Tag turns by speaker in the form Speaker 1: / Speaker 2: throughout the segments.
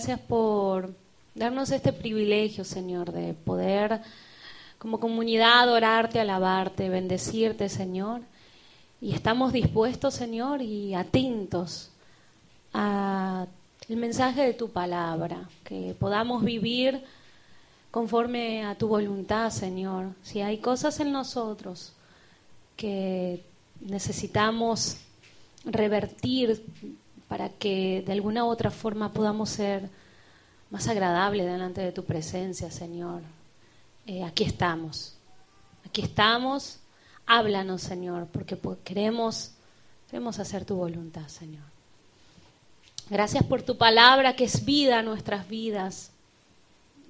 Speaker 1: gracias por darnos este privilegio, Señor, de poder como comunidad orarte, alabarte, bendecirte, Señor. Y estamos dispuestos, Señor, y atentos a el mensaje de tu palabra, que podamos vivir conforme a tu voluntad, Señor. Si hay cosas en nosotros que necesitamos revertir para que de alguna u otra forma podamos ser más agradables delante de tu presencia, Señor. Eh, aquí estamos, aquí estamos. Háblanos, Señor, porque queremos, queremos hacer tu voluntad, Señor. Gracias por tu palabra que es vida a nuestras vidas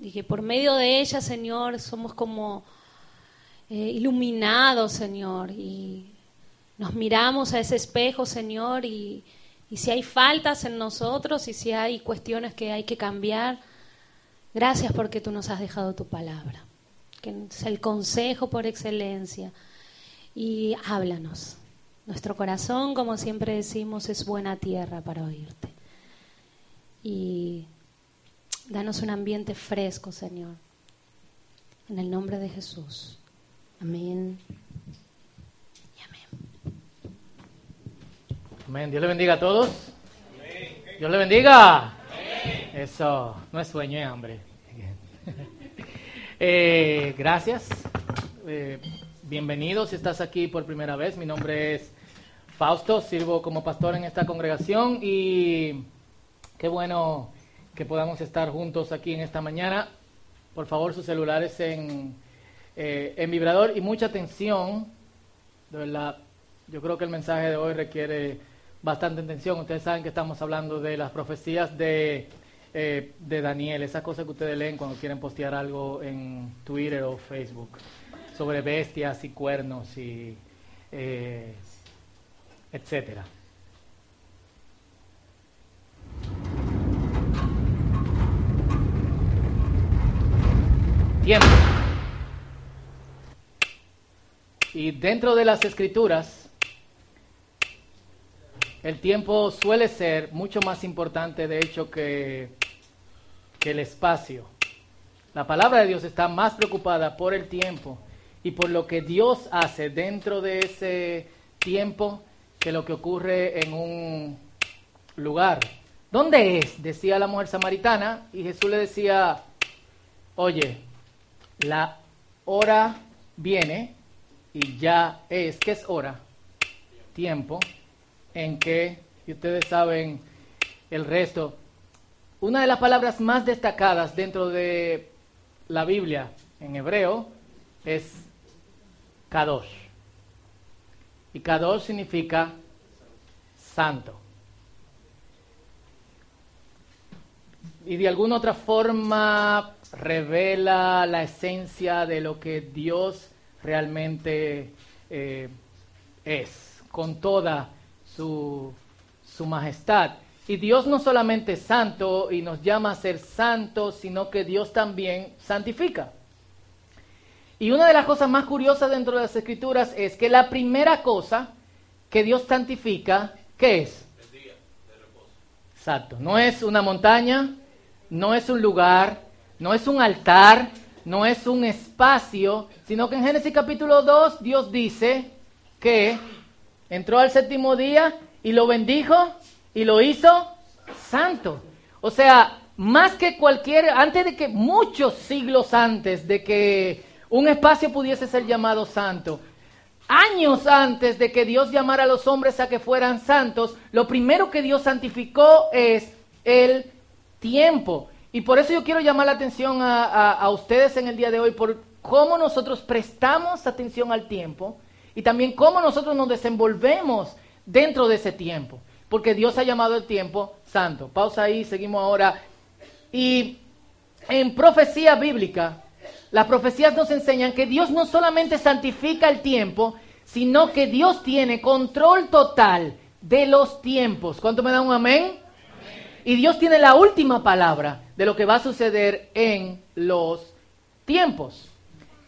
Speaker 1: y que por medio de ella, Señor, somos como eh, iluminados, Señor, y nos miramos a ese espejo, Señor, y, y si hay faltas en nosotros y si hay cuestiones que hay que cambiar, gracias porque tú nos has dejado tu palabra, que es el consejo por excelencia, y háblanos. Nuestro corazón, como siempre decimos, es buena tierra para oírte y danos un ambiente fresco, Señor. En el nombre de Jesús. Amén. Y amén.
Speaker 2: Amén. Dios le bendiga a todos. Dios le bendiga. Eso, no es sueño, es hambre. Eh, gracias. Eh, bienvenido si estás aquí por primera vez. Mi nombre es Fausto, sirvo como pastor en esta congregación y Qué bueno que podamos estar juntos aquí en esta mañana. Por favor, sus celulares en, eh, en vibrador y mucha atención. De verdad, yo creo que el mensaje de hoy requiere bastante atención. Ustedes saben que estamos hablando de las profecías de, eh, de Daniel, esas cosas que ustedes leen cuando quieren postear algo en Twitter o Facebook sobre bestias y cuernos y eh, etcétera. tiempo. Y dentro de las escrituras, el tiempo suele ser mucho más importante, de hecho, que, el espacio. La palabra de Dios está más preocupada por el tiempo y por lo que Dios hace dentro de ese tiempo que lo que ocurre en un lugar. ¿Dónde es? Decía la mujer samaritana y Jesús le decía, oye, la hora viene y ya es, ¿qué es hora? Tiempo en que, y ustedes saben el resto, una de las palabras más destacadas dentro de la Biblia en hebreo es Kadosh. Y Kadosh significa santo. Y de alguna otra forma revela la esencia de lo que Dios realmente eh, es, con toda su, majestad. Y Dios no solamente es santo y nos llama a ser santos, sino que Dios también santifica. Y una de las cosas más curiosas dentro de las escrituras es que la primera cosa que Dios santifica, ¿qué es? El día de reposo. Exacto. No es una montaña, no es un lugar, no es un altar, no es un espacio, sino que en Génesis capítulo 2 Dios dice que entró al séptimo día y lo bendijo y lo hizo santo. O sea, más que cualquier, antes de que muchos siglos antes de que un espacio pudiese ser llamado santo, años antes de que Dios llamara a los hombres a que fueran santos, lo primero que Dios santificó es el tiempo. Y por eso yo quiero llamar la atención a, ustedes en el día de hoy por cómo nosotros prestamos atención al tiempo y también cómo nosotros nos desenvolvemos dentro de ese tiempo. Porque Dios ha llamado el tiempo santo. Pausa ahí, seguimos ahora. Y en profecía bíblica, las profecías nos enseñan que Dios no solamente santifica el tiempo, sino que Dios tiene control total de los tiempos. ¿Cuánto me da un amén? Y Dios tiene la última palabra de lo que va a suceder en los tiempos.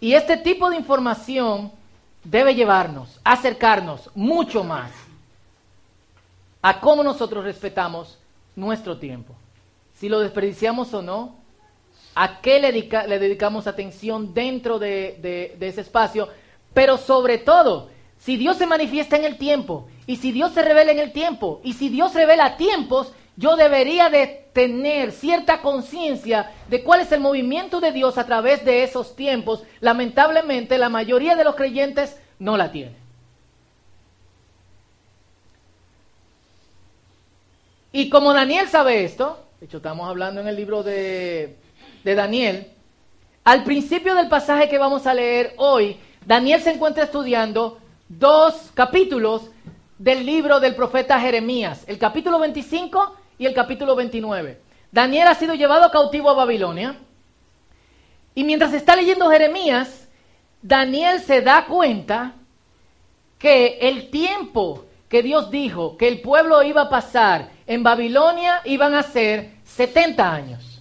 Speaker 2: Y este tipo de información debe llevarnos, acercarnos mucho más a cómo nosotros respetamos nuestro tiempo. si lo desperdiciamos o no, a qué le, dedicamos atención dentro de, ese espacio, pero sobre todo, si Dios se manifiesta en el tiempo, y si Dios se revela en el tiempo, y si Dios revela tiempos, yo debería de tener cierta conciencia de cuál es el movimiento de Dios a través de esos tiempos. Lamentablemente, la mayoría de los creyentes no la tiene. Y como Daniel sabe esto, de hecho estamos hablando en el libro de, de Daniel, al principio del pasaje que vamos a leer hoy, Daniel se encuentra estudiando dos capítulos del libro del profeta Jeremías, el capítulo 25 y el capítulo 29. Daniel ha sido llevado cautivo a Babilonia y mientras está leyendo Jeremías, Daniel se da cuenta que el tiempo que Dios dijo que el pueblo iba a pasar en Babilonia iban a ser 70 años.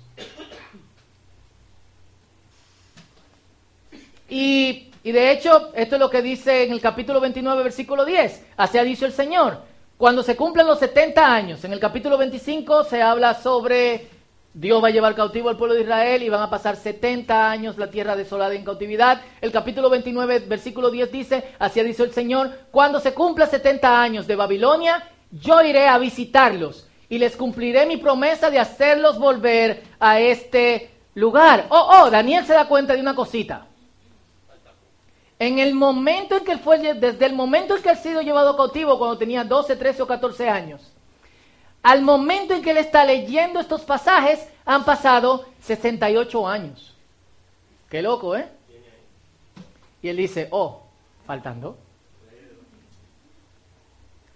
Speaker 2: Y, de hecho, esto es lo que dice en el capítulo 29, versículo 10. Así ha dicho el Señor. Cuando se cumplen los 70 años, en el capítulo 25 se habla sobre Dios va a llevar cautivo al pueblo de Israel y van a pasar 70 años la tierra desolada en cautividad. El capítulo 29, versículo 10 dice, así dicho el Señor, cuando se cumpla 70 años de Babilonia, yo iré a visitarlos y les cumpliré mi promesa de hacerlos volver a este lugar. Oh, oh, Daniel se da cuenta de una cosita. En el momento en que él fue, desde el momento en que él ha sido llevado cautivo, cuando tenía 12, 13 o 14 años, al momento en que él está leyendo estos pasajes, han pasado 68 años. Qué loco, ¿eh? Y él dice, oh, faltando.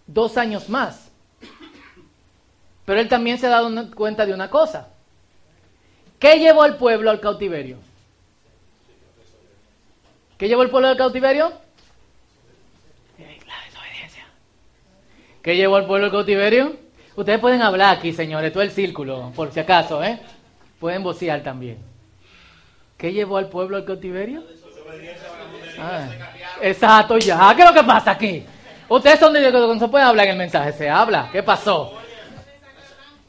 Speaker 2: Dos años más. Pero él también se ha dado cuenta de una cosa. ¿Qué llevó al pueblo al cautiverio? ¿Qué llevó el pueblo al cautiverio? La desobediencia. ¿Qué llevó al pueblo al cautiverio? Ustedes pueden hablar aquí, señores, todo el círculo, por si acaso, ¿eh? Pueden vocear también. ¿Qué llevó al pueblo al cautiverio? Ah, exacto, ya. ¿Qué es lo que pasa aquí? Ustedes son de que no se puede hablar en el mensaje, se habla. ¿Qué pasó?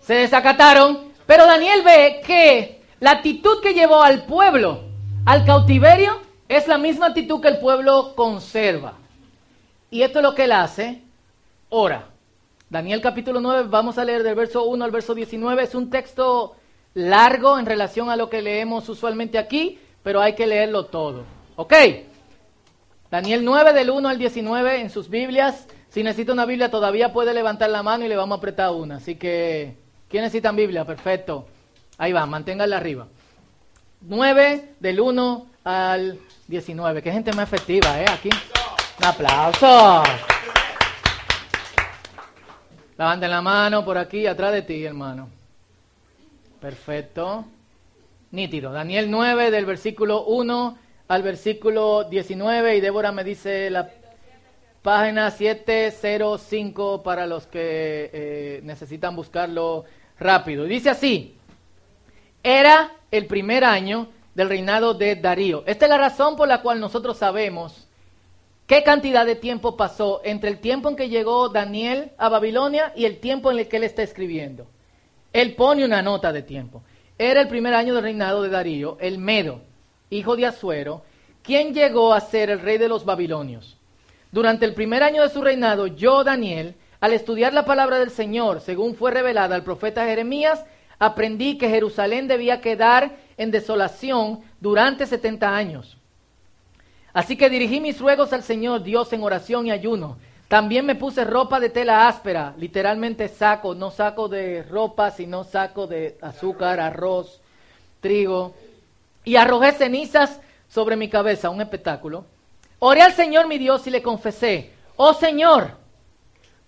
Speaker 2: Se desacataron, pero Daniel ve que la actitud que llevó al pueblo al cautiverio es la misma actitud que el pueblo conserva. Y esto es lo que él hace. Ora. Daniel capítulo 9, vamos a leer del verso 1 al verso 19. Es un texto largo en relación a lo que leemos usualmente aquí, pero hay que leerlo todo. ¿Ok? Daniel 9 del 1 al 19 en sus Biblias. Si necesita una Biblia todavía puede levantar la mano y le vamos a apretar una. Así que, ¿quién necesita Biblia? Perfecto. Ahí va, manténgala arriba. 9 del 1 al 19. Qué gente más efectiva, ¿eh? Aquí. Un aplauso. Levanten la mano por aquí, atrás de ti, hermano. Perfecto. Nítido. Daniel 9, del versículo 1 al versículo 19. Y Débora me dice la página 705 para los que eh, necesitan buscarlo rápido. Dice así. Era el primer año del reinado de Darío. Esta es la razón por la cual nosotros sabemos ¿Qué cantidad de tiempo pasó entre el tiempo en que llegó Daniel a Babilonia y el tiempo en el que él está escribiendo? Él pone una nota de tiempo. Era el primer año del reinado de Darío, el Medo, hijo de Asuero, quien llegó a ser el rey de los babilonios. Durante el primer año de su reinado, yo, Daniel, al estudiar la palabra del Señor, según fue revelada al profeta Jeremías, aprendí que Jerusalén debía quedar en desolación durante 70 años. Así que dirigí mis ruegos al Señor Dios en oración y ayuno. También me puse ropa de tela áspera, literalmente saco, no saco de ropa, sino saco de azúcar, arroz, trigo. Y arrojé cenizas sobre mi cabeza, un espectáculo. Oré al Señor mi Dios y le confesé, oh Señor,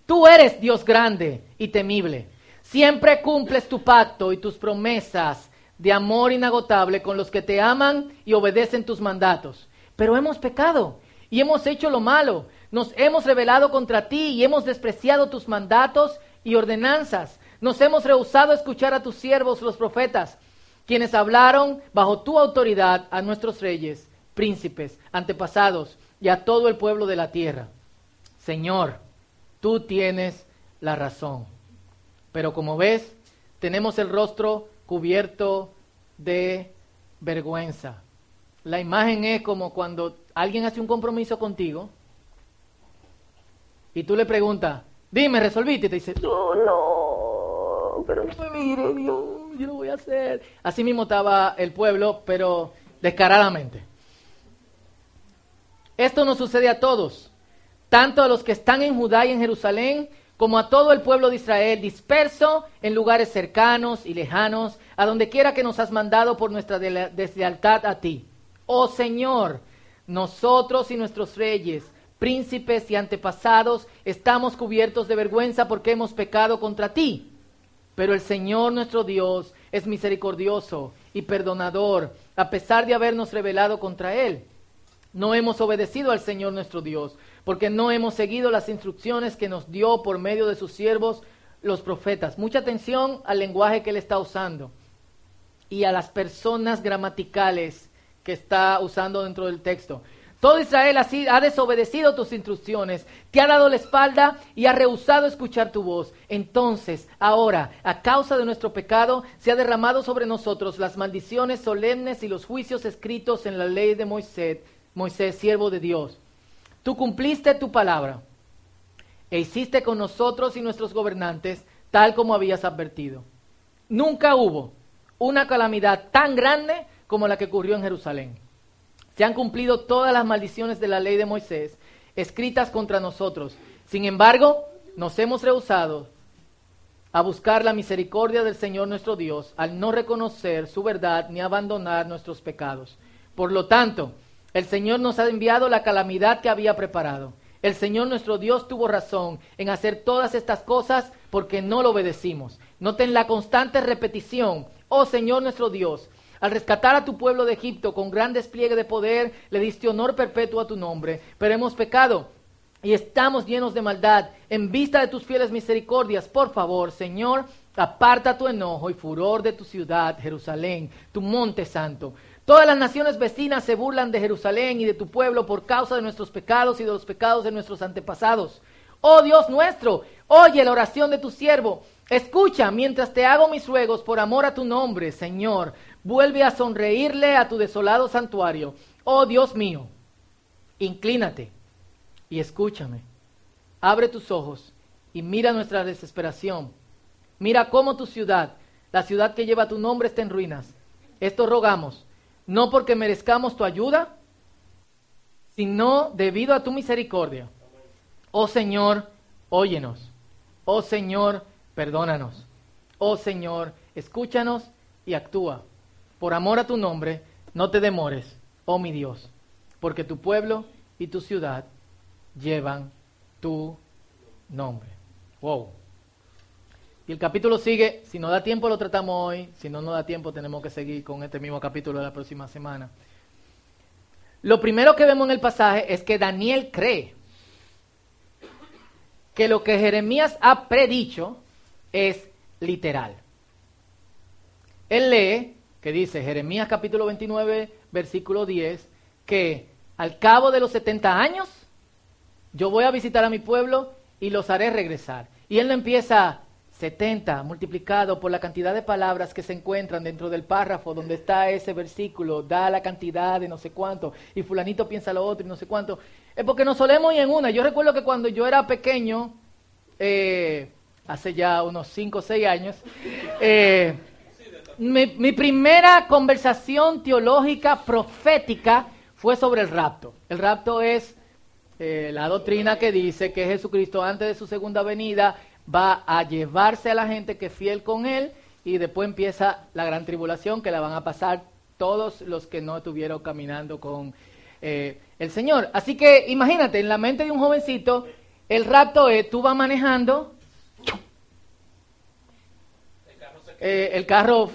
Speaker 2: tú eres Dios grande y temible. Siempre cumples tu pacto y tus promesas de amor inagotable con los que te aman y obedecen tus mandatos pero hemos pecado y hemos hecho lo malo. Nos hemos rebelado contra ti y hemos despreciado tus mandatos y ordenanzas. Nos hemos rehusado escuchar a tus siervos, los profetas, quienes hablaron bajo tu autoridad a nuestros reyes, príncipes, antepasados y a todo el pueblo de la tierra. Señor, tú tienes la razón. Pero como ves, tenemos el rostro cubierto de vergüenza. La imagen es como cuando alguien hace un compromiso contigo y tú le preguntas, dime, resolviste, y te dice, no, no, pero no me mire, Dios, yo lo voy a hacer. Así mismo estaba el pueblo, pero descaradamente. Esto nos sucede a todos, tanto a los que están en Judá y en Jerusalén, como a todo el pueblo de Israel, disperso en lugares cercanos y lejanos, a donde quiera que nos has mandado por nuestra deslealtad a ti. Oh Señor, nosotros y nuestros reyes, príncipes y antepasados, estamos cubiertos de vergüenza porque hemos pecado contra ti. Pero el Señor nuestro Dios es misericordioso y perdonador, a pesar de habernos rebelado contra Él. No hemos obedecido al Señor nuestro Dios, porque no hemos seguido las instrucciones que nos dio por medio de sus siervos los profetas. Mucha atención al lenguaje que Él está usando y a las personas gramaticales que está usando dentro del texto. Todo Israel ha desobedecido tus instrucciones, te ha dado la espalda y ha rehusado escuchar tu voz. Entonces, ahora, a causa de nuestro pecado, se ha derramado sobre nosotros las maldiciones solemnes y los juicios escritos en la ley de Moisés, Moisés, siervo de Dios. Tú cumpliste tu palabra e hiciste con nosotros y nuestros gobernantes tal como habías advertido. Nunca hubo una calamidad tan grande como la que ocurrió en Jerusalén. Se han cumplido todas las maldiciones de la ley de Moisés escritas contra nosotros. Sin embargo, nos hemos rehusado a buscar la misericordia del Señor nuestro Dios al no reconocer su verdad ni abandonar nuestros pecados. Por lo tanto, el Señor nos ha enviado la calamidad que había preparado. El Señor nuestro Dios tuvo razón en hacer todas estas cosas porque no lo obedecimos. Noten la constante repetición, oh Señor nuestro Dios, al rescatar a tu pueblo de Egipto con gran despliegue de poder, le diste honor perpetuo a tu nombre. Pero hemos pecado y estamos llenos de maldad. En vista de tus fieles misericordias, por favor, Señor, aparta tu enojo y furor de tu ciudad, Jerusalén, tu monte santo. Todas las naciones vecinas se burlan de Jerusalén y de tu pueblo por causa de nuestros pecados y de los pecados de nuestros antepasados. Oh Dios nuestro, oye la oración de tu siervo. Escucha mientras te hago mis ruegos por amor a tu nombre, Señor. Vuelve a sonreírle a tu desolado santuario. Oh Dios mío, inclínate y escúchame. Abre tus ojos y mira nuestra desesperación. Mira cómo tu ciudad, la ciudad que lleva tu nombre, está en ruinas. Esto rogamos, no porque merezcamos tu ayuda, sino debido a tu misericordia. Oh Señor, óyenos. Oh Señor, perdónanos. Oh Señor, escúchanos y actúa por amor a tu nombre, no te demores, oh mi Dios, porque tu pueblo y tu ciudad llevan tu nombre. Wow. Y el capítulo sigue, si no da tiempo lo tratamos hoy, si no nos da tiempo tenemos que seguir con este mismo capítulo de la próxima semana. Lo primero que vemos en el pasaje es que Daniel cree que lo que Jeremías ha predicho es literal. Él lee que dice Jeremías capítulo 29, versículo 10, que al cabo de los 70 años yo voy a visitar a mi pueblo y los haré regresar. Y él no empieza 70 multiplicado por la cantidad de palabras que se encuentran dentro del párrafo donde está ese versículo, da la cantidad de no sé cuánto, y fulanito piensa lo otro y no sé cuánto. Es porque nos solemos ir en una. Yo recuerdo que cuando yo era pequeño, eh, hace ya unos 5 o 6 años, eh, mi, primera conversación teológica profética fue sobre el rapto. El rapto es eh, la doctrina que dice que Jesucristo antes de su segunda venida va a llevarse a la gente que es fiel con él y después empieza la gran tribulación que la van a pasar todos los que no estuvieron caminando con eh, el Señor. Así que imagínate, en la mente de un jovencito, el rapto es, tú vas manejando Eh, el carro...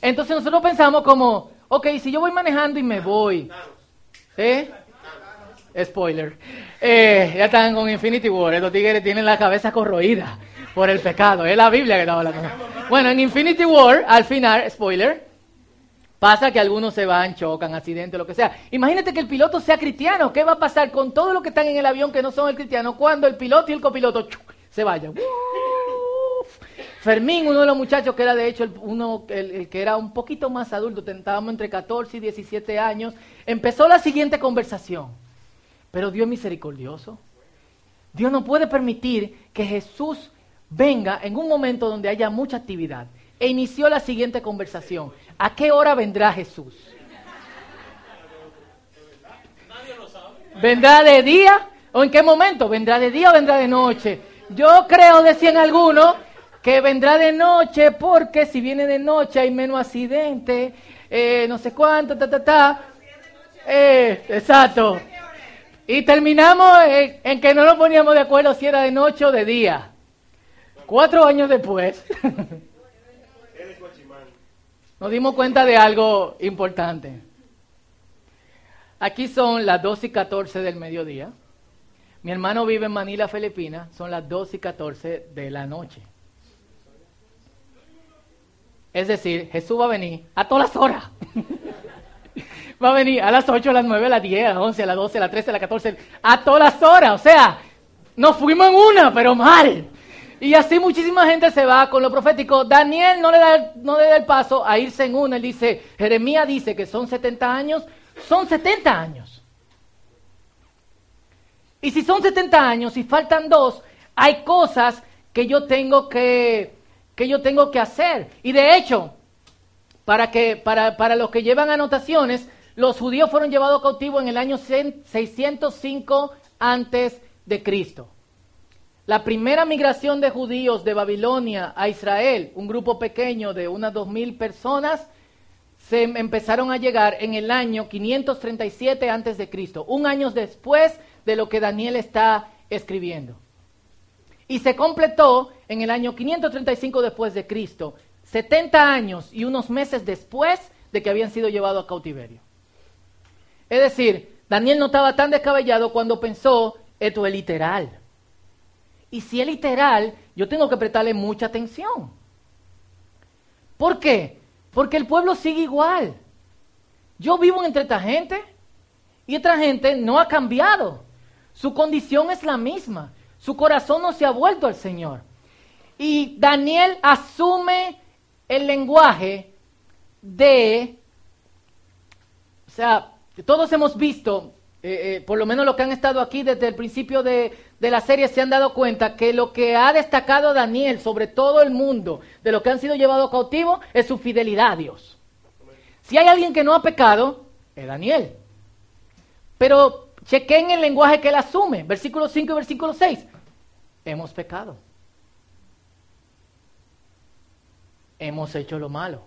Speaker 2: Entonces nosotros pensamos como, ok, si yo voy manejando y me voy, ¿eh? Spoiler. Eh, ya están con Infinity War, estos tigres tienen la cabeza corroída por el pecado, es la Biblia que estaba hablando. Bueno, en Infinity War, al final, spoiler, pasa que algunos se van, chocan, accidente, lo que sea. Imagínate que el piloto sea cristiano, ¿qué va a pasar con todos los que están en el avión que no son el cristiano cuando el piloto y el copiloto se vayan? Fermín, uno de los muchachos que era de hecho el, uno, el, que era un poquito más adulto, estábamos entre 14 y 17 años, empezó la siguiente conversación. Pero Dios es misericordioso. Dios no puede permitir que Jesús venga en un momento donde haya mucha actividad. E inició la siguiente conversación. ¿A qué hora vendrá Jesús? ¿Vendrá de día? ¿O en qué momento? ¿Vendrá de día o vendrá de noche? Yo creo, decían algunos, que vendrá de noche porque si viene de noche hay menos accidentes, eh, no sé cuánto, ta, ta, ta. Eh, exacto. Y terminamos en, que no nos poníamos de acuerdo si era de noche o de día. Cuatro años después, nos dimos cuenta de algo importante. Aquí son las 2 y 14 del mediodía. Mi hermano vive en Manila, Filipinas. Son las 2 y 14 de la noche. Es decir, Jesús va a venir a todas las horas. va a venir a las 8, a las 9, a las 10, a las 11, a las 12, a las 13, a las 14, a todas las horas. O sea, nos fuimos en una, pero mal. Y así muchísima gente se va con lo profético. Daniel no le da, no le da el paso a irse en una. Él dice, Jeremías dice que son 70 años, son 70 años. Y si son 70 años y faltan dos, hay cosas que yo tengo que que yo tengo que hacer. Y de hecho, para, que, para, para los que llevan anotaciones, los judíos fueron llevados cautivos en el año 605 antes de Cristo. La primera migración de judíos de Babilonia a Israel, un grupo pequeño de unas dos mil personas, se empezaron a llegar en el año 537 antes de Cristo, un año después de lo que Daniel está escribiendo. Y se completó en el año 535 después de Cristo, 70 años y unos meses después de que habían sido llevados a cautiverio. Es decir, Daniel no estaba tan descabellado cuando pensó, esto es literal. Y si es literal, yo tengo que prestarle mucha atención. ¿Por qué? Porque el pueblo sigue igual. Yo vivo entre esta gente y esta gente no ha cambiado. Su condición es la misma. Su corazón no se ha vuelto al Señor. Y Daniel asume el lenguaje de, o sea, todos hemos visto, eh, eh, por lo menos los que han estado aquí desde el principio de, de la serie se han dado cuenta que lo que ha destacado Daniel sobre todo el mundo de los que han sido llevados cautivos es su fidelidad a Dios. Si hay alguien que no ha pecado, es Daniel. Pero chequen el lenguaje que él asume, versículo 5 y versículo 6 hemos pecado. Hemos hecho lo malo.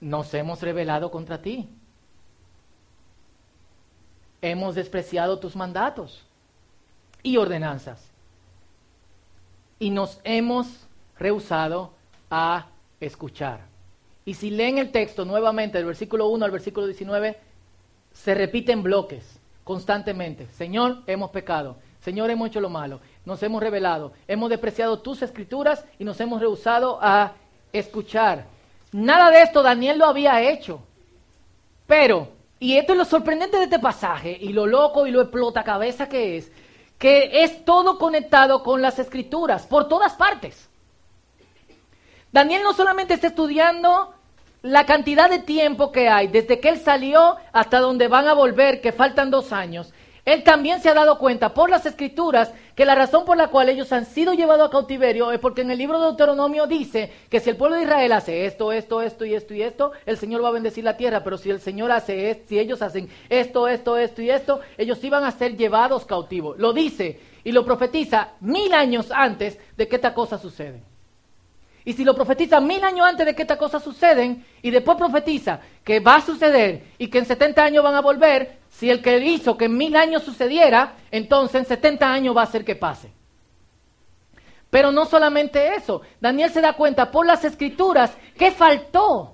Speaker 2: Nos hemos rebelado contra ti. Hemos despreciado tus mandatos y ordenanzas. Y nos hemos rehusado a escuchar. Y si leen el texto nuevamente, del versículo 1 al versículo 19, se repiten bloques constantemente. Señor, hemos pecado. Señor, hemos hecho lo malo. Nos hemos revelado. Hemos despreciado tus escrituras y nos hemos rehusado a escuchar. Nada de esto Daniel lo había hecho. Pero, y esto es lo sorprendente de este pasaje, y lo loco y lo explota cabeza que es, que es todo conectado con las escrituras, por todas partes. Daniel no solamente está estudiando la cantidad de tiempo que hay desde que él salió hasta donde van a volver, que faltan dos años, él también se ha dado cuenta por las escrituras que la razón por la cual ellos han sido llevados a cautiverio es porque en el libro de Deuteronomio dice que si el pueblo de Israel hace esto, esto, esto y esto y esto, el Señor va a bendecir la tierra, pero si el Señor hace esto, si ellos hacen esto, esto, esto y esto, ellos iban a ser llevados cautivos. Lo dice y lo profetiza mil años antes de que esta cosa suceda. Y si lo profetiza mil años antes de que estas cosas suceden, y después profetiza que va a suceder y que en 70 años van a volver, si el que hizo que en mil años sucediera, entonces en 70 años va a hacer que pase. Pero no solamente eso, Daniel se da cuenta por las escrituras que faltó,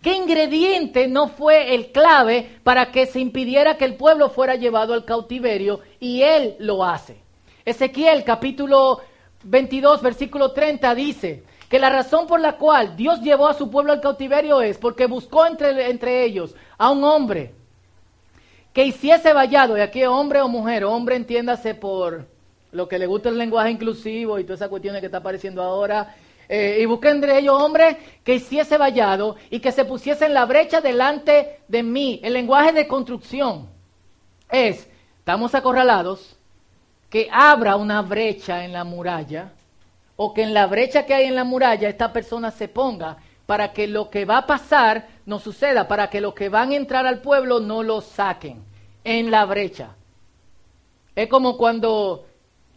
Speaker 2: qué ingrediente no fue el clave para que se impidiera que el pueblo fuera llevado al cautiverio, y él lo hace. Ezequiel capítulo 22, versículo 30 dice, que la razón por la cual Dios llevó a su pueblo al cautiverio es porque buscó entre, entre ellos a un hombre que hiciese vallado, y aquí hombre o mujer, hombre entiéndase por lo que le gusta el lenguaje inclusivo y todas esas cuestiones que está apareciendo ahora. Eh, y busqué entre ellos hombres que hiciese vallado y que se pusiese en la brecha delante de mí. El lenguaje de construcción es, estamos acorralados, que abra una brecha en la muralla o que en la brecha que hay en la muralla esta persona se ponga para que lo que va a pasar no suceda, para que los que van a entrar al pueblo no lo saquen en la brecha. Es como cuando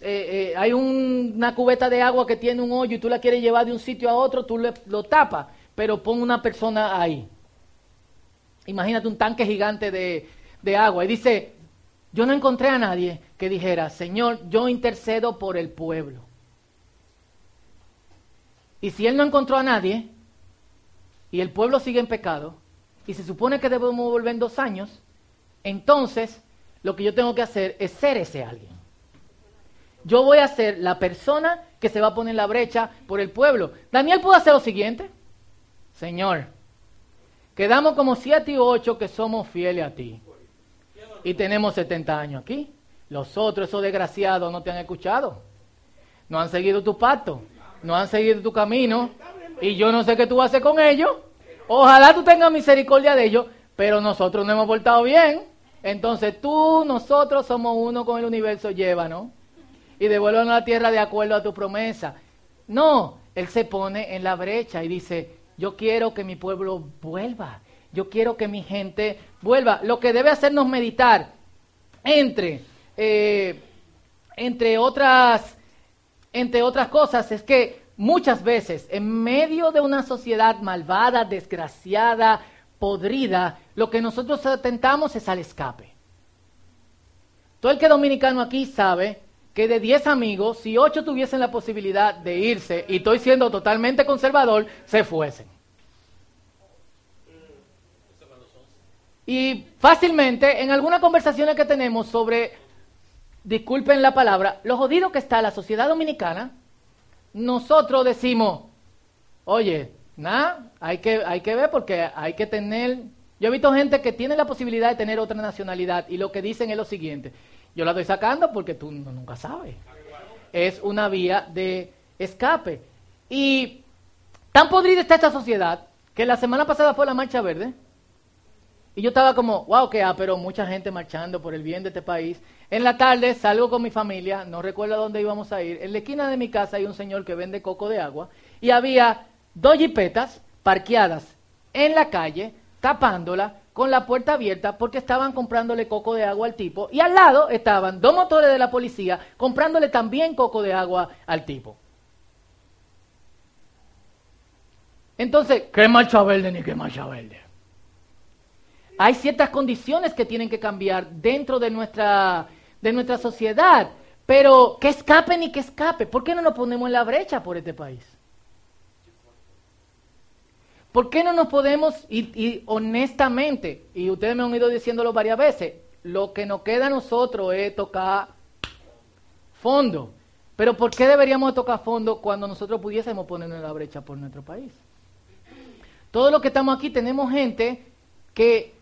Speaker 2: eh, eh, hay una cubeta de agua que tiene un hoyo y tú la quieres llevar de un sitio a otro, tú lo tapas, pero pon una persona ahí. Imagínate un tanque gigante de, de agua y dice, yo no encontré a nadie que dijera, Señor, yo intercedo por el pueblo. Y si él no encontró a nadie, y el pueblo sigue en pecado, y se supone que debemos volver en dos años, entonces lo que yo tengo que hacer es ser ese alguien. Yo voy a ser la persona que se va a poner la brecha por el pueblo. Daniel pudo hacer lo siguiente. Señor, quedamos como siete y ocho que somos fieles a ti. Y tenemos 70 años aquí. Los otros, esos desgraciados, no te han escuchado. No han seguido tu pacto. No han seguido tu camino y yo no sé qué tú vas a hacer con ellos. Ojalá tú tengas misericordia de ellos, pero nosotros no hemos portado bien. Entonces tú, nosotros somos uno con el universo, llévanos y devuélvanos a la tierra de acuerdo a tu promesa. No, él se pone en la brecha y dice, yo quiero que mi pueblo vuelva, yo quiero que mi gente vuelva. Lo que debe hacernos meditar entre, eh, entre, otras, entre otras cosas es que Muchas veces, en medio de una sociedad malvada, desgraciada, podrida, lo que nosotros atentamos es al escape. Todo el que dominicano aquí sabe que de 10 amigos, si 8 tuviesen la posibilidad de irse, y estoy siendo totalmente conservador, se fuesen. Y fácilmente, en algunas conversaciones que tenemos sobre, disculpen la palabra, lo jodido que está la sociedad dominicana, nosotros decimos, oye, nada, hay que, hay que ver porque hay que tener... Yo he visto gente que tiene la posibilidad de tener otra nacionalidad y lo que dicen es lo siguiente, yo la estoy sacando porque tú nunca sabes. Es una vía de escape. Y tan podrida está esta sociedad que la semana pasada fue la Marcha Verde. Y yo estaba como, wow, que ah, pero mucha gente marchando por el bien de este país. En la tarde salgo con mi familia, no recuerdo a dónde íbamos a ir. En la esquina de mi casa hay un señor que vende coco de agua y había dos jipetas parqueadas en la calle, tapándola con la puerta abierta porque estaban comprándole coco de agua al tipo y al lado estaban dos motores de la policía comprándole también coco de agua al tipo. Entonces, ¿qué marcha verde ni qué marcha verde? Hay ciertas condiciones que tienen que cambiar dentro de nuestra de nuestra sociedad. Pero que escape ni que escape. ¿Por qué no nos ponemos en la brecha por este país? ¿Por qué no nos podemos, y, honestamente, y ustedes me han ido diciéndolo varias veces, lo que nos queda a nosotros es tocar fondo. Pero ¿por qué deberíamos tocar fondo cuando nosotros pudiésemos ponernos en la brecha por nuestro país? Todos los que estamos aquí tenemos gente que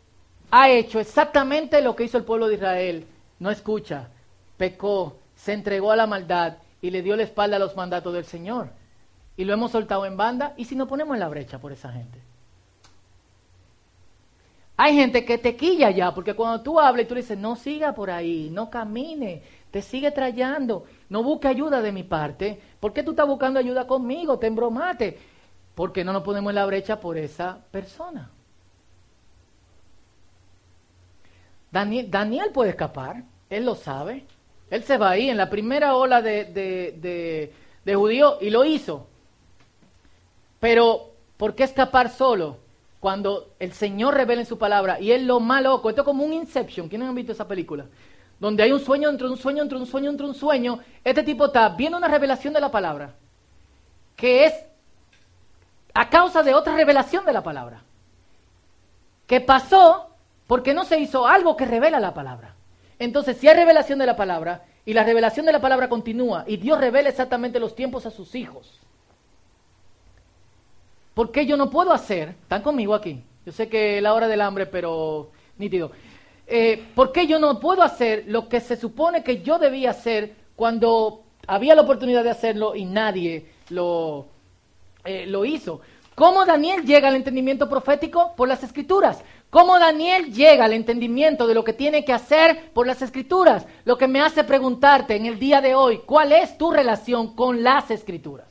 Speaker 2: ha hecho exactamente lo que hizo el pueblo de Israel no escucha, pecó, se entregó a la maldad y le dio la espalda a los mandatos del Señor. Y lo hemos soltado en banda y si nos ponemos en la brecha por esa gente. Hay gente que te quilla ya, porque cuando tú hablas y tú le dices, no siga por ahí, no camine, te sigue trayendo, no busque ayuda de mi parte. ¿Por qué tú estás buscando ayuda conmigo? Te embromate. Porque no nos ponemos en la brecha por esa persona. Daniel, puede escapar, él lo sabe. Él se va ahí en la primera ola de, de, de, judíos y lo hizo. Pero, ¿por qué escapar solo? Cuando el Señor revela en su palabra y él lo más loco, esto es como un Inception, ¿quiénes han visto esa película? Donde hay un sueño entre un sueño, entre un sueño, entre un sueño. Este tipo está viendo una revelación de la palabra, que es a causa de otra revelación de la palabra, que pasó porque no se hizo algo que revela la palabra. Entonces, si hay revelación de la palabra y la revelación de la palabra continúa y Dios revela exactamente los tiempos a sus hijos, ¿por qué yo no puedo hacer? Están conmigo aquí. Yo sé que es la hora del hambre, pero nítido. Eh, ¿Por qué yo no puedo hacer lo que se supone que yo debía hacer cuando había la oportunidad de hacerlo y nadie lo, eh, lo hizo. ¿Cómo Daniel llega al entendimiento profético? Por las escrituras. ¿Cómo Daniel llega al entendimiento de lo que tiene que hacer por las escrituras? Lo que me hace preguntarte en el día de hoy, ¿cuál es tu relación con las escrituras?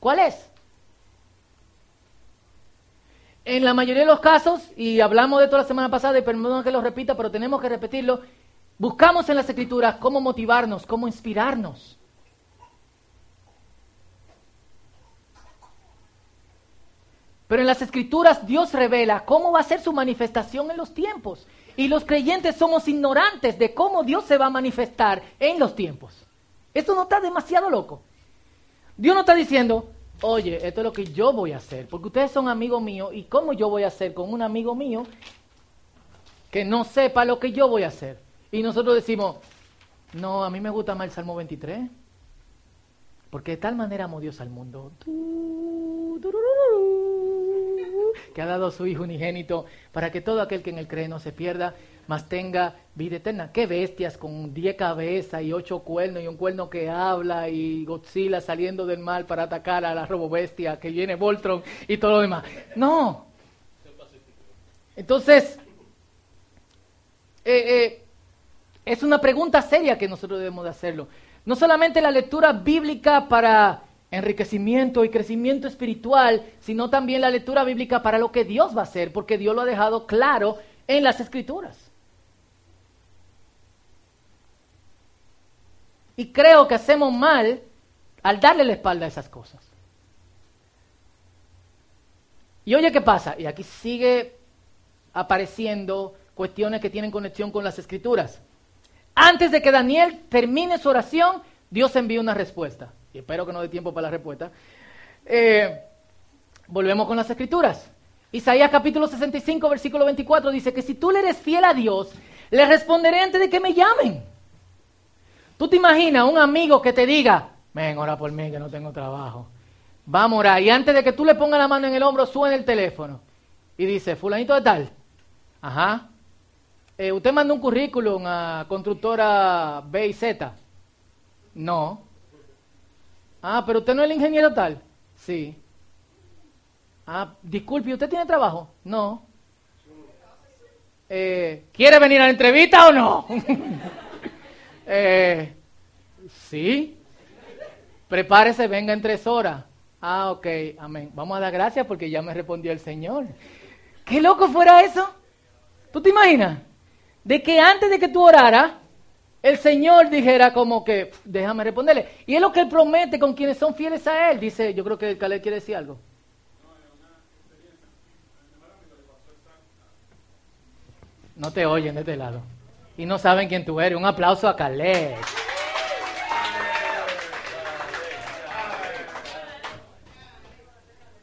Speaker 2: ¿Cuál es? En la mayoría de los casos, y hablamos de esto la semana pasada, y perdón que lo repita, pero tenemos que repetirlo, buscamos en las escrituras cómo motivarnos, cómo inspirarnos. Pero en las escrituras Dios revela cómo va a ser su manifestación en los tiempos. Y los creyentes somos ignorantes de cómo Dios se va a manifestar en los tiempos. Esto no está demasiado loco. Dios no está diciendo, oye, esto es lo que yo voy a hacer, porque ustedes son amigos míos y cómo yo voy a hacer con un amigo mío que no sepa lo que yo voy a hacer. Y nosotros decimos, no, a mí me gusta más el Salmo 23, porque de tal manera amó Dios al mundo que ha dado su Hijo unigénito, para que todo aquel que en él cree no se pierda, mas tenga vida eterna. Qué bestias con diez cabezas y ocho cuernos y un cuerno que habla y Godzilla saliendo del mal para atacar a la robobestia que viene Voltron y todo lo demás. No. Entonces, eh, eh, es una pregunta seria que nosotros debemos de hacerlo. No solamente la lectura bíblica para enriquecimiento y crecimiento espiritual, sino también la lectura bíblica para lo que Dios va a hacer, porque Dios lo ha dejado claro en las escrituras. Y creo que hacemos mal al darle la espalda a esas cosas. Y oye, ¿qué pasa? Y aquí sigue apareciendo cuestiones que tienen conexión con las escrituras. Antes de que Daniel termine su oración, Dios envía una respuesta espero que no dé tiempo para la respuesta, eh, volvemos con las escrituras. Isaías capítulo 65, versículo 24 dice que si tú le eres fiel a Dios, le responderé antes de que me llamen. Tú te imaginas un amigo que te diga, ven, ora por mí que no tengo trabajo. Vamos a orar. Y antes de que tú le pongas la mano en el hombro, suena el teléfono. Y dice, fulanito de tal. Ajá. Eh, ¿Usted manda un currículum a constructora B y Z? No. Ah, pero usted no es el ingeniero tal. Sí. Ah, disculpe, ¿usted tiene trabajo? No. Eh, ¿Quiere venir a la entrevista o no? eh, sí. Prepárese, venga en tres horas. Ah, ok, amén. Vamos a dar gracias porque ya me respondió el Señor. ¿Qué loco fuera eso? ¿Tú te imaginas? De que antes de que tú oraras, el Señor dijera como que, déjame responderle. Y es lo que Él promete con quienes son fieles a Él. Dice, yo creo que Caleb quiere decir algo. No te oyen de este lado. Y no saben quién tú eres. Un aplauso a Caleb.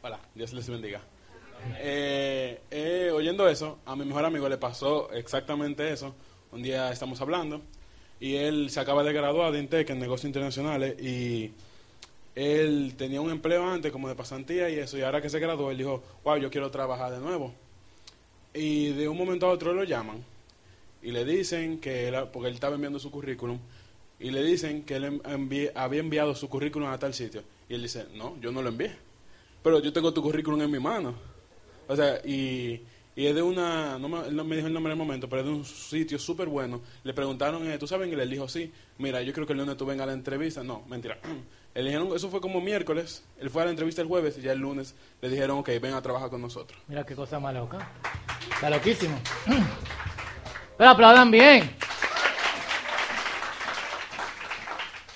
Speaker 3: Hola, Dios les bendiga. Eh, eh, oyendo eso, a mi mejor amigo le pasó exactamente eso. Un día estamos hablando y él se acaba de graduar de INTEC en negocios internacionales y él tenía un empleo antes como de pasantía y eso y ahora que se graduó él dijo, wow, yo quiero trabajar de nuevo. Y de un momento a otro lo llaman y le dicen que él, porque él estaba enviando su currículum, y le dicen que él había enviado su currículum a tal sitio. Y él dice, no, yo no lo envié, pero yo tengo tu currículum en mi mano. O sea, y y es de una, no me, no me dijo el nombre en el momento, pero es de un sitio súper bueno. Le preguntaron, eh, ¿tú sabes? Y le dijo, sí, mira, yo creo que el lunes tú vengas a la entrevista. No, mentira. Le dijeron, eso fue como miércoles, él fue a la entrevista el jueves y ya el lunes le dijeron, ok, ven a trabajar con nosotros.
Speaker 2: Mira qué cosa más loca. Está loquísimo. Pero aplaudan bien.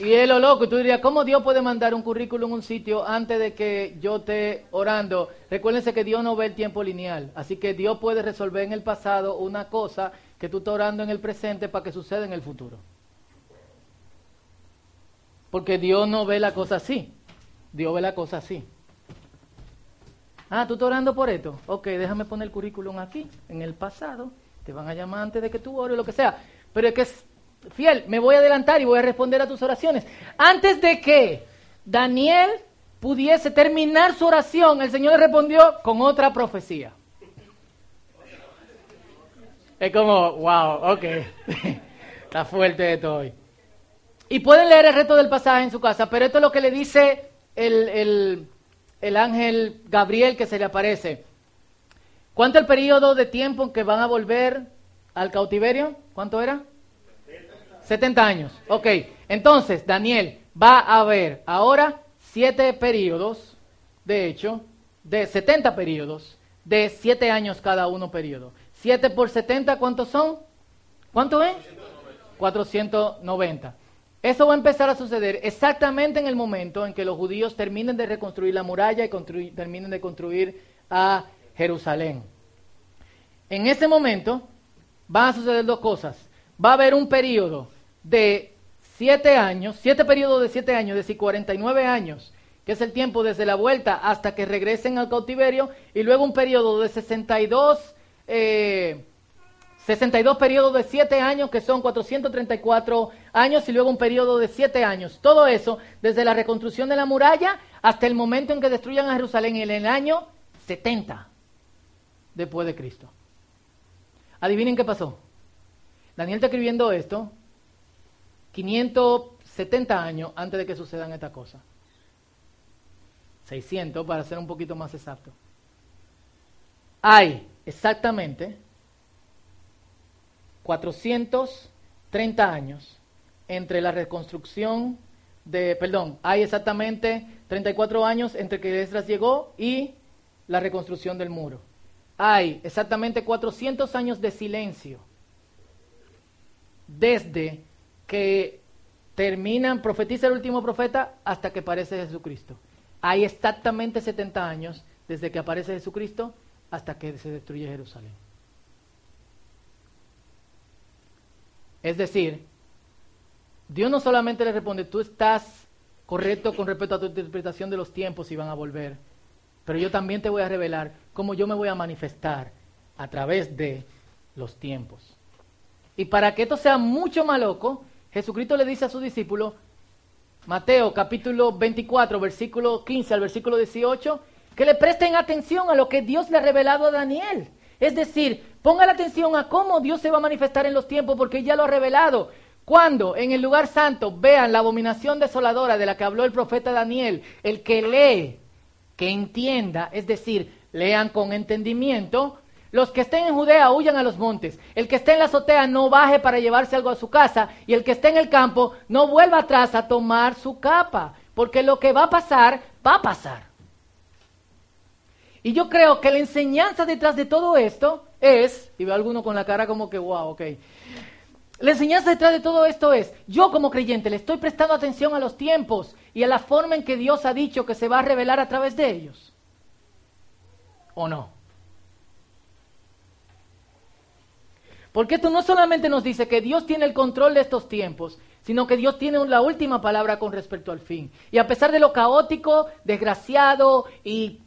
Speaker 2: Y es lo loco, tú dirías, ¿cómo Dios puede mandar un currículum a un sitio antes de que yo esté orando? Recuérdense que Dios no ve el tiempo lineal, así que Dios puede resolver en el pasado una cosa que tú estás orando en el presente para que suceda en el futuro. Porque Dios no ve la cosa así, Dios ve la cosa así. Ah, tú estás orando por esto. Ok, déjame poner el currículum aquí, en el pasado. Te van a llamar antes de que tú ores, lo que sea. Pero es que fiel, me voy a adelantar y voy a responder a tus oraciones. Antes de que Daniel pudiese terminar su oración, el Señor le respondió con otra profecía. Es como, wow, ok. Está fuerte esto hoy. Y pueden leer el resto del pasaje en su casa, pero esto es lo que le dice el, el ángel Gabriel que se le aparece. ¿Cuánto el periodo de tiempo en que van a volver al cautiverio? ¿Cuánto era? 70 años. Ok, entonces Daniel va a ver ahora siete periodos, de hecho, de 70 periodos, de 7 años cada uno periodo. 7 por 70, ¿cuántos son? ¿Cuánto es? 490. Eso va a empezar a suceder exactamente en el momento en que los judíos terminen de reconstruir la muralla y terminen de construir a Jerusalén. En ese momento van a suceder dos cosas. Va a haber un periodo de siete años, siete periodos de siete años, es decir, 49 años, que es el tiempo desde la vuelta hasta que regresen al cautiverio, y luego un periodo de 62, eh, 62 periodos de siete años, que son 434 años, y luego un periodo de siete años. Todo eso desde la reconstrucción de la muralla hasta el momento en que destruyan a Jerusalén en el año 70 después de Cristo. Adivinen qué pasó. Daniel está escribiendo esto 570 años antes de que sucedan estas cosas. 600 para ser un poquito más exacto. Hay exactamente 430 años entre la reconstrucción de, perdón, hay exactamente 34 años entre que Esdras llegó y la reconstrucción del muro. Hay exactamente 400 años de silencio desde que terminan, profetiza el último profeta hasta que aparece Jesucristo. Hay exactamente 70 años desde que aparece Jesucristo hasta que se destruye Jerusalén. Es decir, Dios no solamente le responde, tú estás correcto con respecto a tu interpretación de los tiempos y van a volver, pero yo también te voy a revelar cómo yo me voy a manifestar a través de los tiempos. Y para que esto sea mucho más loco, Jesucristo le dice a sus discípulos, Mateo capítulo 24, versículo 15 al versículo 18, que le presten atención a lo que Dios le ha revelado a Daniel. Es decir, pongan atención a cómo Dios se va a manifestar en los tiempos porque ya lo ha revelado. Cuando en el lugar santo vean la abominación desoladora de la que habló el profeta Daniel, el que lee, que entienda, es decir, lean con entendimiento, los que estén en Judea huyan a los montes. El que esté en la azotea no baje para llevarse algo a su casa. Y el que esté en el campo no vuelva atrás a tomar su capa. Porque lo que va a pasar, va a pasar. Y yo creo que la enseñanza detrás de todo esto es, y veo a alguno con la cara como que, wow, ok. La enseñanza detrás de todo esto es, yo como creyente le estoy prestando atención a los tiempos y a la forma en que Dios ha dicho que se va a revelar a través de ellos. ¿O no? Porque esto no solamente nos dice que Dios tiene el control de estos tiempos, sino que Dios tiene la última palabra con respecto al fin. Y a pesar de lo caótico, desgraciado y,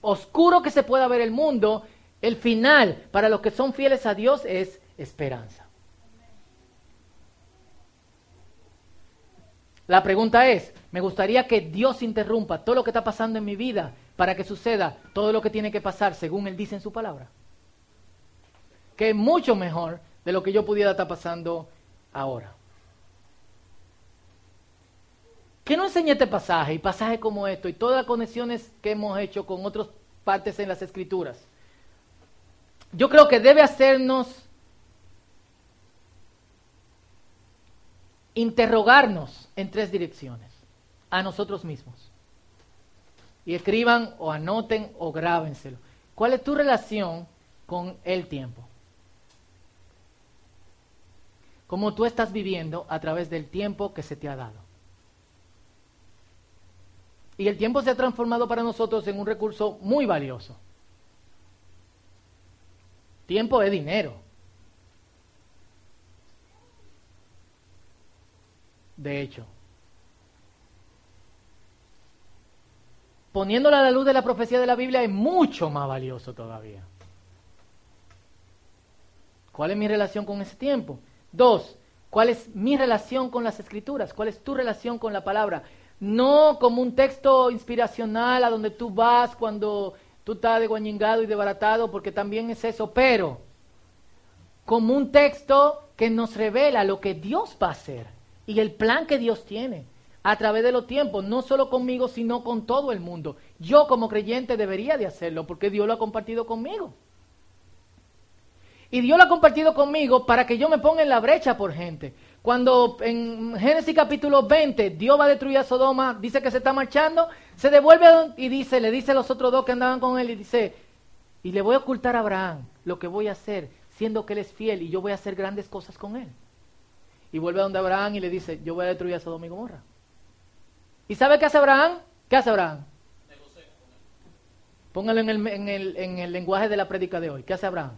Speaker 2: oscuro que se pueda ver el mundo, el final para los que son fieles a Dios es esperanza. La pregunta es, me gustaría que Dios interrumpa todo lo que está pasando en mi vida para que suceda todo lo que tiene que pasar según Él dice en su palabra que es mucho mejor de lo que yo pudiera estar pasando ahora. ¿Qué nos enseña este pasaje y pasajes como esto y todas las conexiones que hemos hecho con otras partes en las escrituras? Yo creo que debe hacernos interrogarnos en tres direcciones, a nosotros mismos. Y escriban o anoten o grábenselo. ¿Cuál es tu relación con el tiempo? Como tú estás viviendo a través del tiempo que se te ha dado. Y el tiempo se ha transformado para nosotros en un recurso muy valioso. Tiempo es dinero. De hecho, poniéndola a la luz de la profecía de la Biblia es mucho más valioso todavía. ¿Cuál es mi relación con ese tiempo? Dos, ¿cuál es mi relación con las escrituras? ¿Cuál es tu relación con la palabra? No como un texto inspiracional a donde tú vas cuando tú estás de guañingado y desbaratado, porque también es eso, pero como un texto que nos revela lo que Dios va a hacer y el plan que Dios tiene a través de los tiempos, no solo conmigo, sino con todo el mundo. Yo como creyente debería de hacerlo porque Dios lo ha compartido conmigo. Y Dios lo ha compartido conmigo para que yo me ponga en la brecha por gente. Cuando en Génesis capítulo 20 Dios va a destruir a Sodoma, dice que se está marchando, se devuelve y dice, le dice a los otros dos que andaban con él y dice, y le voy a ocultar a Abraham lo que voy a hacer, siendo que él es fiel y yo voy a hacer grandes cosas con él. Y vuelve a donde Abraham y le dice, yo voy a destruir a Sodoma y Gomorra. ¿Y sabe qué hace Abraham? ¿Qué hace Abraham? Póngalo en el, en, el, en el lenguaje de la prédica de hoy. ¿Qué hace Abraham?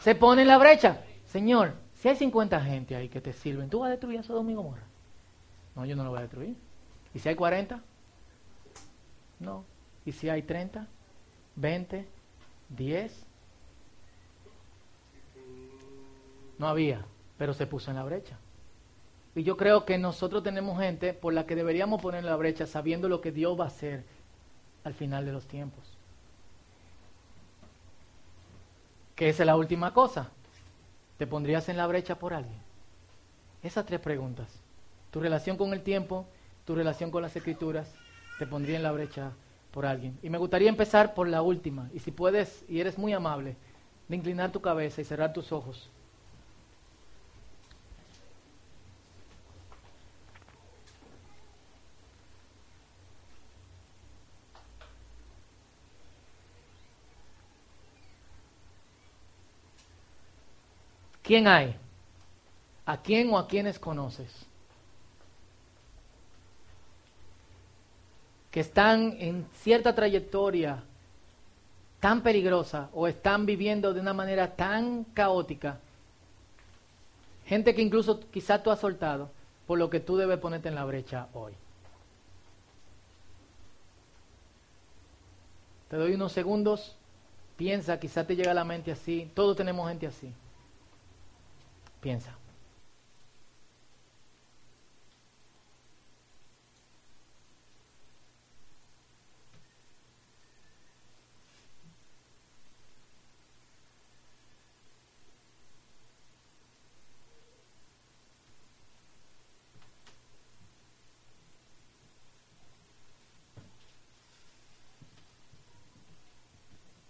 Speaker 2: Se pone en la brecha. Señor, si hay 50 gente ahí que te sirven, ¿tú vas a destruir a Sodoma y Gomorra? No, yo no lo voy a destruir. ¿Y si hay 40? No. ¿Y si hay 30? ¿20? ¿10? No había, pero se puso en la brecha. Y yo creo que nosotros tenemos gente por la que deberíamos poner en la brecha sabiendo lo que Dios va a hacer al final de los tiempos. Esa es la última cosa. ¿Te pondrías en la brecha por alguien? Esas tres preguntas. Tu relación con el tiempo, tu relación con las escrituras, te pondría en la brecha por alguien. Y me gustaría empezar por la última. Y si puedes, y eres muy amable, de inclinar tu cabeza y cerrar tus ojos. ¿Quién hay? ¿A quién o a quiénes conoces? Que están en cierta trayectoria tan peligrosa o están viviendo de una manera tan caótica. Gente que incluso quizá tú has soltado, por lo que tú debes ponerte en la brecha hoy. Te doy unos segundos, piensa, quizá te llega a la mente así, todos tenemos gente así. Piensa.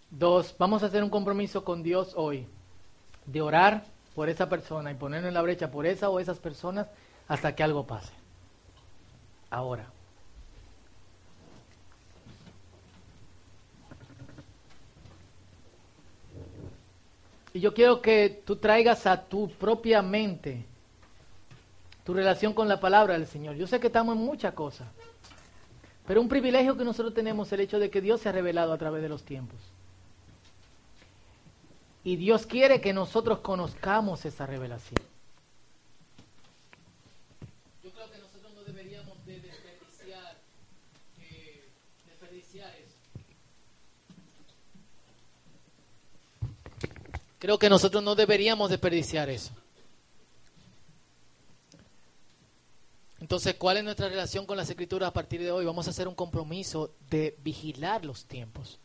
Speaker 2: Dos, vamos a hacer un compromiso con Dios hoy de orar por esa persona y ponerlo en la brecha por esa o esas personas hasta que algo pase. Ahora. Y yo quiero que tú traigas a tu propia mente tu relación con la palabra del Señor. Yo sé que estamos en muchas cosas, pero un privilegio que nosotros tenemos es el hecho de que Dios se ha revelado a través de los tiempos. Y Dios quiere que nosotros conozcamos esa revelación. Yo creo que nosotros no deberíamos de desperdiciar, eh, desperdiciar eso. Creo que nosotros no deberíamos desperdiciar eso. Entonces, ¿cuál es nuestra relación con las escrituras a partir de hoy? Vamos a hacer un compromiso de vigilar los tiempos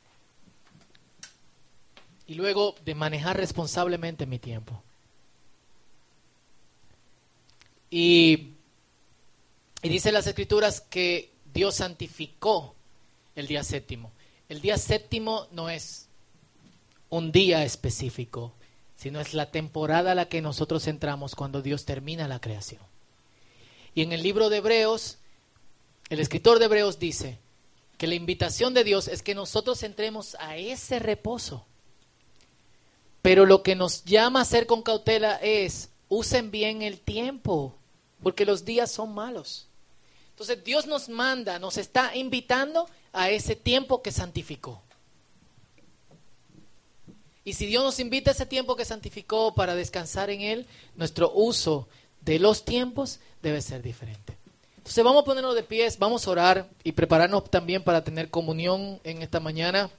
Speaker 2: y luego de manejar responsablemente mi tiempo. Y, y dice las escrituras que Dios santificó el día séptimo. El día séptimo no es un día específico, sino es la temporada a la que nosotros entramos cuando Dios termina la creación. Y en el libro de Hebreos, el escritor de Hebreos dice que la invitación de Dios es que nosotros entremos a ese reposo. Pero lo que nos llama a hacer con cautela es, usen bien el tiempo, porque los días son malos. Entonces Dios nos manda, nos está invitando a ese tiempo que santificó. Y si Dios nos invita a ese tiempo que santificó para descansar en Él, nuestro uso de los tiempos debe ser diferente. Entonces vamos a ponernos de pies, vamos a orar y prepararnos también para tener comunión en esta mañana.